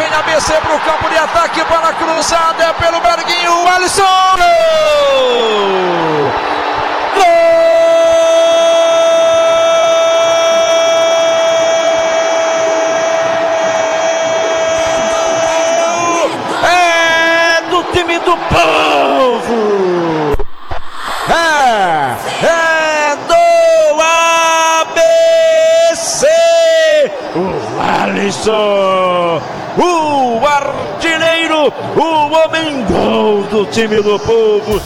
vem ABC pro campo de ataque, bola cruzada é pelo Berguinho, Alisson! É do time do povo! É, é! O Alisson! O artilheiro! O homem gol do time do povo!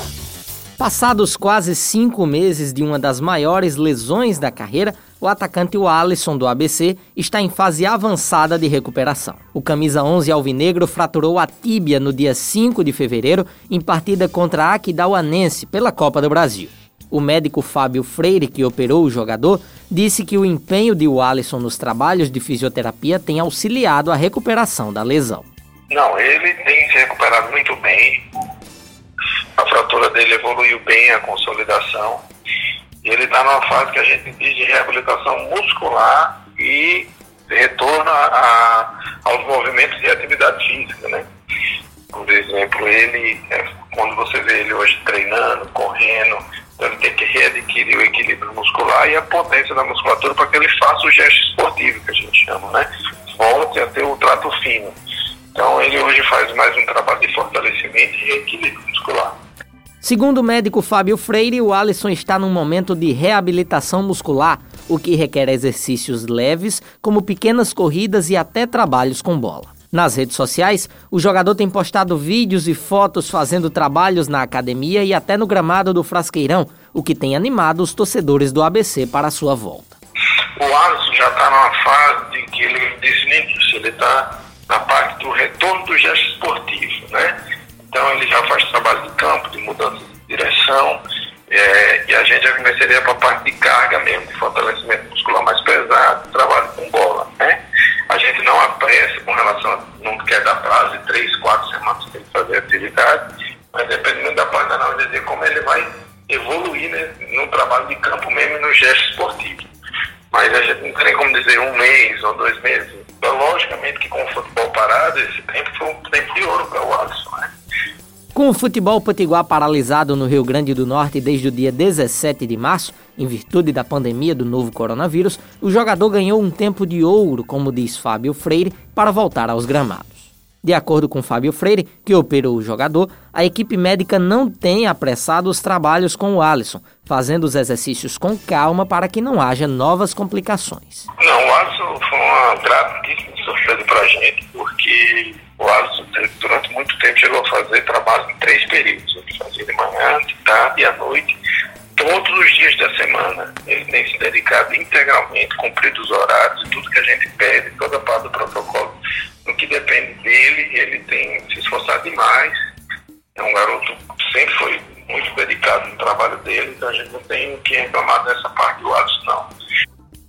Passados quase cinco meses de uma das maiores lesões da carreira, o atacante Alisson do ABC está em fase avançada de recuperação. O camisa 11 alvinegro fraturou a tíbia no dia 5 de fevereiro em partida contra a Aquidauanense pela Copa do Brasil. O médico Fábio Freire, que operou o jogador, disse que o empenho de Alisson nos trabalhos de fisioterapia tem auxiliado a recuperação da lesão. Não, ele tem se recuperado muito bem a fratura dele evoluiu bem, a consolidação. E ele está numa fase que a gente diz de reabilitação muscular e retorno a, aos movimentos de atividade física, né? Por exemplo, ele, é, quando você vê ele hoje treinando, correndo, então tem que readquirir o equilíbrio muscular e a potência da musculatura para que ele faça o gesto esportivo, que a gente chama, né? Volte a ter o trato fino. Então ele hoje faz mais um trabalho de fortalecimento e equilíbrio muscular. Segundo o médico Fábio Freire, o Alisson está num momento de reabilitação muscular, o que requer exercícios leves, como pequenas corridas e até trabalhos com bola. Nas redes sociais, o jogador tem postado vídeos e fotos fazendo trabalhos na academia e até no gramado do Frasqueirão, o que tem animado os torcedores do ABC para a sua volta. O Alisson já está numa fase que ele disse início, ele está na parte do retorno do gesto esportivo, né? Então ele já faz trabalho de campo, de mudança de direção, é, e a gente já começaria para a parte de carga mesmo, de fortalecimento muscular mais pesado, trabalho com bola, né? A gente não apressa com relação a não quer dar prazo de três, quatro semanas para ele fazer atividade, mas dependendo da parte da análise, como ele vai evoluir né, no trabalho de campo mesmo no gesto esportivo. Mas a gente não tem como dizer um mês ou dois meses. Então, logicamente que com o futebol parado, esse tempo foi um tempo de ouro para o Alisson? Com o futebol potiguar paralisado no Rio Grande do Norte desde o dia 17 de março, em virtude da pandemia do novo coronavírus, o jogador ganhou um tempo de ouro, como diz Fábio Freire, para voltar aos gramados. De acordo com Fábio Freire, que operou o jogador, a equipe médica não tem apressado os trabalhos com o Alisson, fazendo os exercícios com calma para que não haja novas complicações. Não, o Alisson foi uma gratíssima surpresa para a gente, porque o Alisson, durante muito tempo, chegou a fazer trabalho em três períodos. Ele fazia de manhã, de tarde e à noite, todos os dias da semana. Ele tem se dedicado integralmente, cumprido os horários, tudo que a gente pede, toda a parte do protocolo. No que depende dele, ele tem se esforçado demais. É um garoto que sempre foi muito dedicado no trabalho dele, então a gente não tem o que reclamar dessa parte do Alisson, não.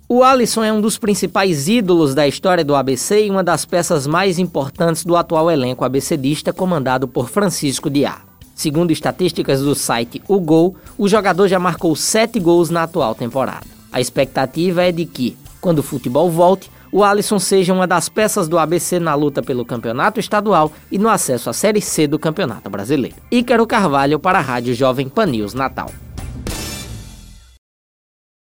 O Alisson é um dos principais ídolos da história do ABC e uma das peças mais importantes do atual elenco abecedista comandado por Francisco Diá. Segundo estatísticas do site O Gol, o jogador já marcou sete gols na atual temporada. A expectativa é de que, quando o futebol volte, o Alisson seja uma das peças do ABC na luta pelo campeonato estadual e no acesso à Série C do Campeonato Brasileiro. Ícaro Carvalho para a Rádio Jovem Pan News Natal.